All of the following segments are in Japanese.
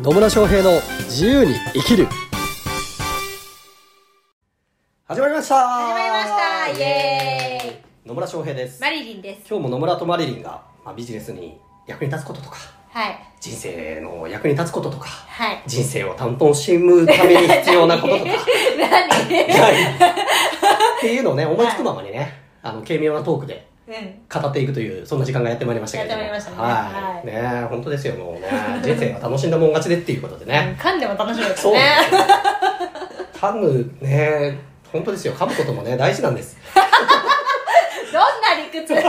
野村翔平の自由に生きる。始まりました。始まりました。イエ野村翔平です。ーイマリリンです。今日も野村とマリリンが、まあ、ビジネスに役に立つこととかはい。人生の役に立つこととかはい。人生を楽しむために必要なこととか。何？っていうのをね思いつくままにね、あの軽妙なトークでうん語っていくというそんな時間がやってまいりましたけれども。やってまいりましたね。はい、はい。ね本当ですよ。もうね人生は楽しんだもん勝ちでっていうことでね、噛んでも楽しみですそう。ね噛むね本当ですよ。噛むこともね大事なんです。どんな理屈？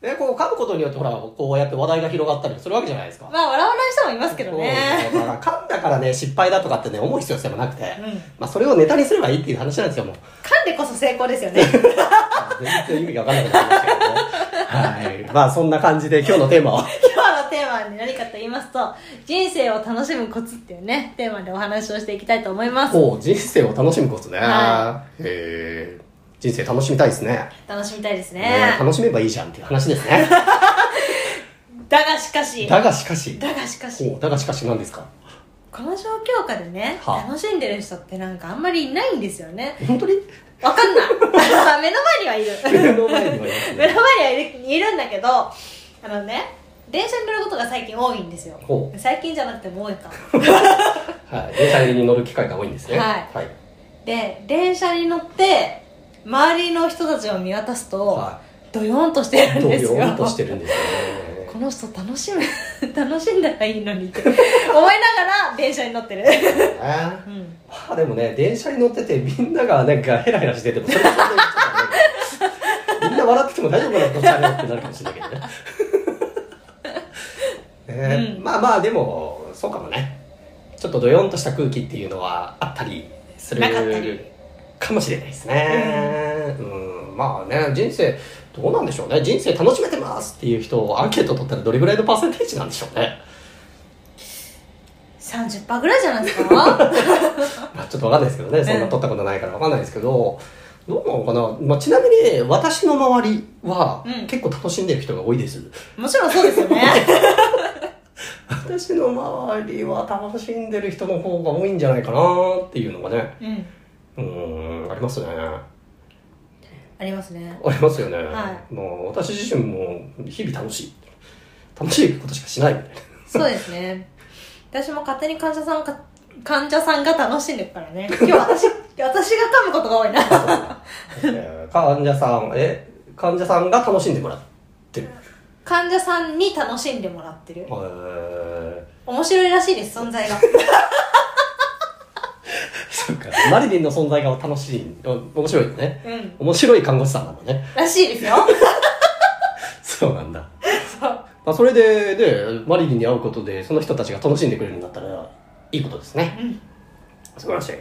ねこう噛むことによってほらこうやって話題が広がったりするわけじゃないですか。まあ笑わない人もいますけどね。だから噛んだからね失敗だとかってね思う必要性もなくて、うん。まあそれをネタにすればいいっていう話なんですよもう。噛んでこそ成功ですよね 全然意味が分かんなくなりましたけどね。はい。まあそんな感じで今日のテーマは 今日のテーマは、ね、何かと言いますと人生を楽しむコツっていうねテーマでお話をしていきたいと思います。こう人生を楽しむことね、はへえ人生楽しみたいですね。楽しみたいですね。ね楽しめばいいじゃんっていう話ですね。だがしかし。だがしかし。だがしかし。おだがしかし何ですか？この状況下でね、はあ。楽しんでる人ってなんかあんまりいないんですよね。本当に？わかんない。目の前にはいる。目の前にはいます目ねの前にはいるいるんだけどあのね電車に乗ることが最近多いんですよ。ほ最近じゃなくても多いか。はい。電車に乗る機会が多いんですね。はい。はい、で電車に乗って周りの人たちを見渡すと、はドヨーンとしてるんどですよ。よんとしてるんですよねこの人楽しむ 楽しんだらいいのにって思いながら電車に乗ってる、ねうん、まあでもね電車に乗っててみんながなんかヘラヘラしててもみんな笑ってても大丈夫かなこっちあれってなるかもしれないけどね。ね うん。まあまあでもそうかもね。ちょっとドヨンとした空気っていうのはあったりするなかもしれないですね。うん、まあね人生どうなんでしょうね。人生楽しめてますっていう人をアンケート取ったらどれぐらいのパーセンテージなんでしょうね。30%ぐらいじゃないですか？まあちょっとわかんないですけどね、そんな取ったことないからわかんないですけど、どうなのかな、まあ、ちなみに私の周りはうん。結構楽しんでる人が多いです。もちろんそうですよね。私の周りは楽しんでる人の方が多いんじゃないかなっていうのがね、うん。うーん、ありますね。ありますねありますよね。はもう私自身も日々楽しい。楽しいことしかしないみたいな。そうですね私も勝手に患者さんか患者さんが楽しんでるからね今日私 私が噛むことが多いなえー患者さん、え、患者さんが楽しんでもらってる。患者さんに楽しんでもらってるえー面白いらしいです存在が そうか。マリリンの存在が楽しい。お面白いよね。うん面白い看護師さんなのね。らしいですよ そうなんだ。そうまあ、それで、で、マリリンに会うことで、その人たちが楽しんでくれるんだったら、いいことですね。うん素晴らしい。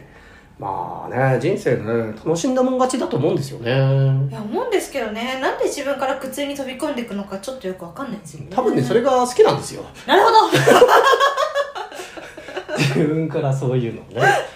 まあね、人生ね、楽しんだもん勝ちだと思うんですよね。いや思うんですけどねなんで自分から苦痛に飛び込んでいくのかちょっとよくわかんないんですよね多分ね、それが好きなんですよ。なるほど 自分からそういうのをね。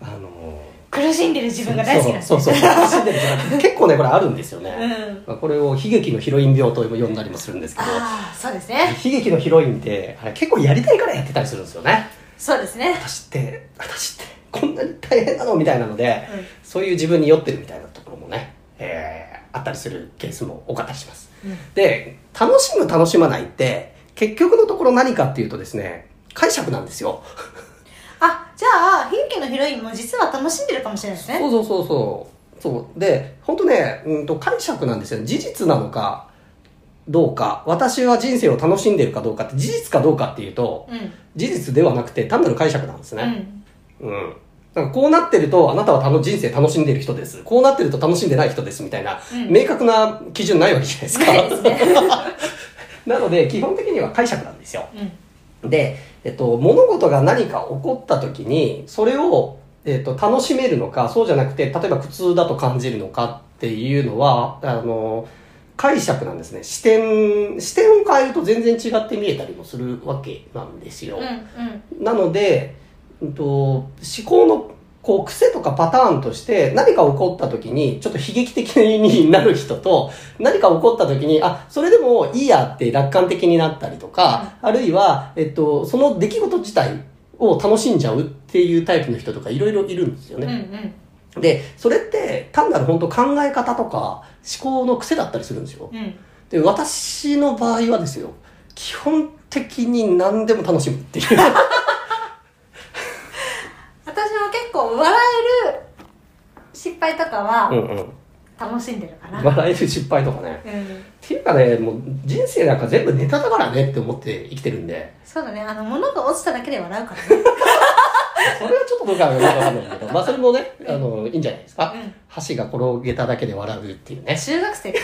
あの 苦しんでる自分が大好きなんですそうそうそう。楽しんでる時間 結構ね、これあるんですよね。うんまあこれを悲劇のヒロイン病と呼んだりもするんですけど、ああそうですね悲劇のヒロインって、あれ結構やりたいからやってたりするんですよね。そうですね私って、私って、こんなに大変なのみたいなので、うんそういう自分に酔ってるみたいなところもね、えーあったりするケースも多かったりします。うんで、楽しむ楽しまないって、結局のところ何かっていうとですね、解釈なんですよ。あじゃあ悲劇のヒロインも実は楽しんでるかもしれないですねそうそうそうそう。そう。で、本当ね、うんと解釈なんですよ。事実なのか、どうか。私は人生を楽しんでるかどうかって、事実かどうかっていうと、うん事実ではなくて単なる解釈なんですね。うんうん。だからこうなってると、あなたは楽人生楽しんでる人です。こうなってると楽しんでない人ですみたいな、うん明確な基準ないわけじゃないですか。ね なので、基本的には解釈なんですよ。うんで、えっと、物事が何か起こった時に、それを、えっと、楽しめるのか、そうじゃなくて、例えば苦痛だと感じるのかっていうのは、あの、解釈なんですね。視点、視点を変えると全然違って見えたりもするわけなんですよ。うんうんなので、うんと、思考のこう癖とかパターンとして何か起こった時にちょっと悲劇的になる人と何か起こった時にあそれでもいいやって楽観的になったりとか、あるいは、えっと、その出来事自体を楽しんじゃうっていうタイプの人とかいろいろいるんですようんうね。んでそれって単なる本当考え方とか思考の癖だったりするんですよ。うんで私の場合はですよ基本的に何でも楽しむっていう。構笑える失敗とかうはんうん。楽しんでるかな。笑える失敗とかね。うん。っていうかね、もう人生なんか全部ネタだからねって思って生きてるんで、そうだね。あの物が落ちただけで笑うからね。それはちょっとどうかわかんないけど、まあそれもね、あの、いいんじゃないですか。うん。箸が転げただけで笑うっていうね。中学生。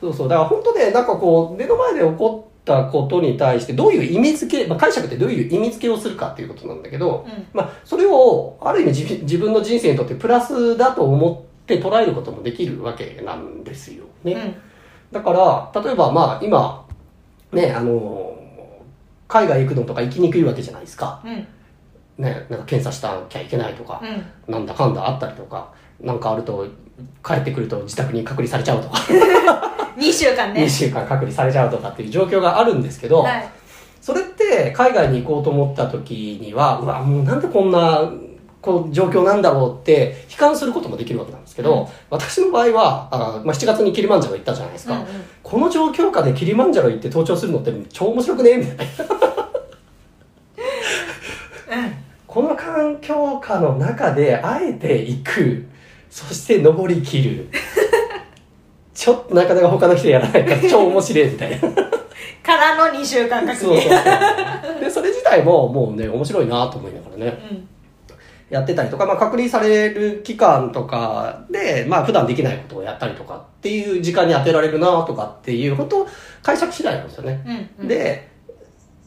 そうそう。だから本当ね、なんかこう、目の前で起こったことに対してどういう意味付け、まあ解釈ってどういう意味付けをするかっていうことなんだけど、うん。まあそれをある意味自自分の人生にとってプラスだと思って捉えることもできるわけなんですよね。うん。だから、例えばまあ今、ね、あの、海外行くのとか行きにくいわけじゃないですか。うん。ね、なんか検査したきゃいけないとか、うん。なんだかんだあったりとか、なんかあると、帰ってくると自宅に隔離されちゃうとか、2週間ね。2週間隔離されちゃうとかっていう状況があるんですけど、はい。それって海外に行こうと思った時には、うわ、もうなんでこんな、こう状況なんだろうって悲観することもできるわけなんですけど、うん。私の場合はあ、まあ、7月にキリマンジャロ行ったじゃないですか、うんうん。この状況下でキリマンジャロ行って登頂するのって超面白くね？みたいな。この環境下の中であえて行く、そして登り切る。ちょっとなかなか他の人やらないから超面白いみたいな。からの2週間隔そうそう離そう。で、それ自体ももうね、面白いなと思いながらね、うんやってたりとか、まあ隔離される期間とかで、まあ普段できないことをやったりとかっていう時間に当てられるなとかっていう、本当解釈次第なんですよね。うんうんで、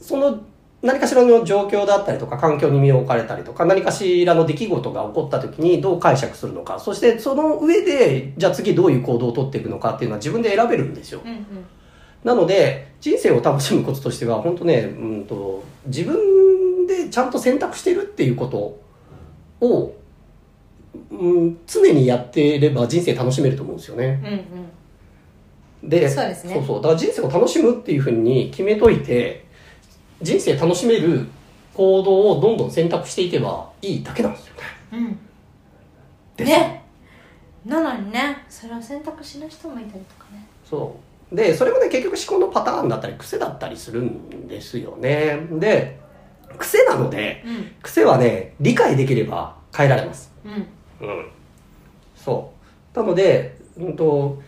その何かしらの状況だったりとか環境に身を置かれたりとか何かしらの出来事が起こった時にどう解釈するのか。そしてその上でじゃあ次どういう行動をとっていくのかっていうのは自分で選べるんですよ。うんうん。なので人生を楽しむコツとしては本当ね、うん、と自分でちゃんと選択してるっていうことを、うん、常にやっていれば人生楽しめると思うんですよね。うんうん。でそうですね。そうそう。だから人生を楽しむっていうふうに決めといて人生楽しめる行動をどんどん選択していけばいいだけなんですよね。うん。ですね。なのにねそれを選択しない人もいたりとかね。そう。でそれもね結局思考のパターンだったり癖だったりするんですよね。で癖なのでうん。癖はね理解できれば変えられます。うん。うん。そう。なので、うんと、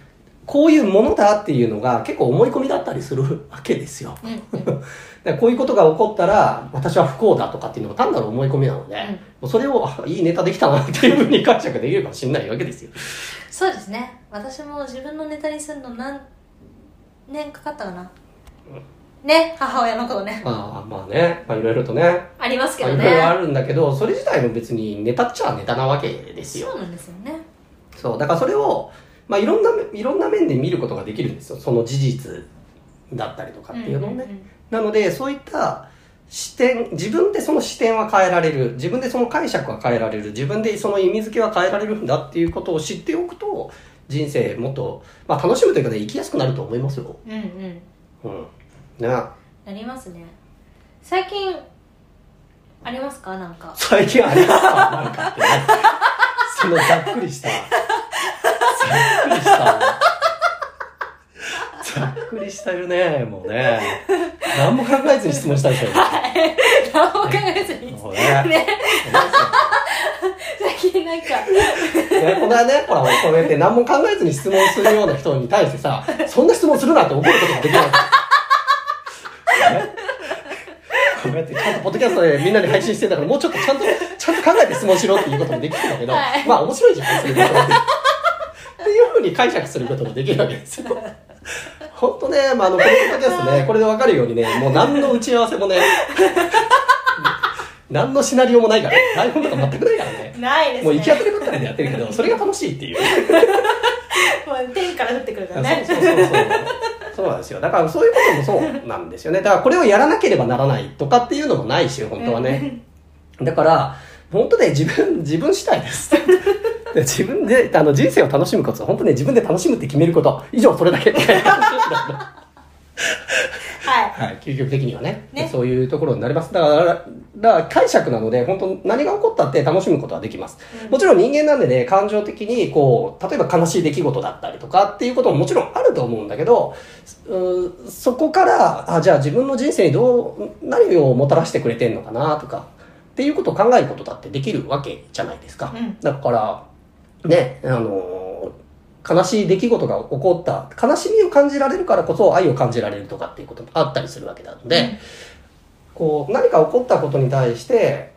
こういうものだっていうのが結構思い込みだったりするわけですよ。こういうことが起こったら私は不幸だとかっていうのが単なる思い込みなので、うん。もうそれをあいいネタできたなっていうふうに解釈できるかもしれないわけですよ。そうですね。私も自分のネタにするの何年かかったかな。ね母親のことね。まあまあね、まあ、いろいろとね。ありますけまあどねいろいろあるんだけどそれ自体も別にネタっちゃネタなわけですよ。そうなんですよね。そう。だからそれを、まあ、いろんないろんな面で見ることができるんですよ。その事実だったりとかっていうのをね、んんん。なのでそういった視点自分でその視点は変えられる。自分でその解釈は変えられる。自分でその意味付けは変えられるんだっていうことを知っておくと人生もっと、まあ、楽しむというかね生きやすくなると思いますよ。うんうん。うん。ね。なりますね。最近ありますか？なんか。最近ありますか？なんかってね。そのざっくりしたざっくりしたざっくりしたよねもうね。何も考えずに質問したでしょ何も考えずにもうね。ね。最近なんか。ね、この間ね、ほら、こうやって何も考えずに質問するような人に対してさ、そんな質問するなって怒ることができない。ね。こうやってちゃんとポッドキャストでみんなに配信してんだから、もうちょっとちゃんと、ちゃんと考えて質問しろっていうこともできるんだけど、はい。まあ面白いじゃん、そういうことって。いうふうに解釈することもできるわけですよ。本当ね、まあ、あの、このポッドキャストね、これでわかるようにね、もう何の打ち合わせもね、何のシナリオもないから、台本とか全くないからね。ないですねもう行き当たりばったりでやってるけど、それが楽しいっていう。もう天から降ってくるからそうねそうそうそう。そうなんですよ。だからそういうこともそうなんですよね。だからこれをやらなければならないとかっていうのもないし、本当はね。だから、本当ね、自分、自分次第です。で自分で、あの、人生を楽しむことは、本当ね、自分で楽しむって決めること。以上、それだけ。はい。はい、究極的にはね。ね。そういうところになります。だからだから解釈なので本当何が起こったって楽しむことはできます、うん。もちろん人間なんでね感情的にこう例えば悲しい出来事だったりとかっていうことももちろんあると思うんだけどそこからあじゃあ自分の人生にどう何をもたらしてくれてんのかなとかっていうことを考えることだってできるわけじゃないですか、うん。だからねあの悲しい出来事が起こった悲しみを感じられるからこそ愛を感じられるとかっていうこともあったりするわけなので、こう何か起こったことに対して、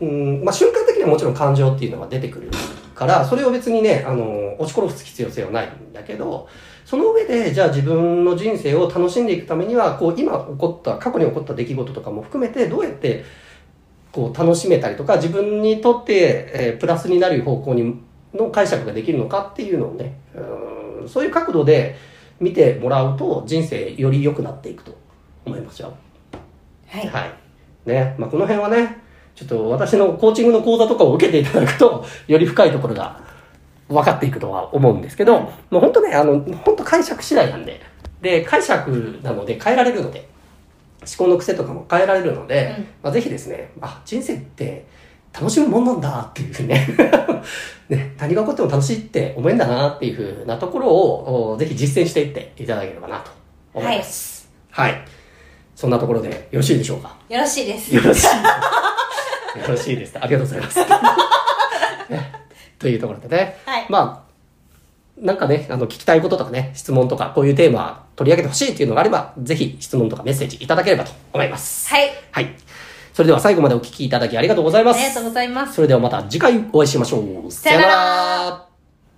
うんまあ、瞬間的にはもちろん感情っていうのが出てくるからそれを別にねあの押し殺す必要性はないんだけどその上でじゃあ自分の人生を楽しんでいくためにはこう今起こった過去に起こった出来事とかも含めてどうやってこう楽しめたりとか自分にとって、えープラスになる方向にの解釈ができるのかっていうのをねうんそういう角度で見てもらうと人生より良くなっていくと思いますよ。はいはい。ね。まあ、この辺はね、ちょっと私のコーチングの講座とかを受けていただくと、より深いところが分かっていくとは思うんですけど、もう本当ね、あの、本当解釈次第なんで、で、解釈なので変えられるので、思考の癖とかも変えられるので、うんまあ、ぜひですね、あ、人生って楽しむもんなんだっていうふうにね、ね、何が起こっても楽しいって思えんだなっていうふうなところを、おぜひ実践していっていただければなと思います。はい。そんなところでよろしいでしょうか？よろしいですよろしい。よろしいです。ありがとうございます。ねというところでね。はいまあ、なんかね、あの、聞きたいこととかね、質問とか、こういうテーマ取り上げてほしいっていうのがあれば、ぜひ質問とかメッセージいただければと思います。はいはい。それでは最後までお聞きいただきありがとうございます。ありがとうございますそれではまた次回お会いしましょう。さよなら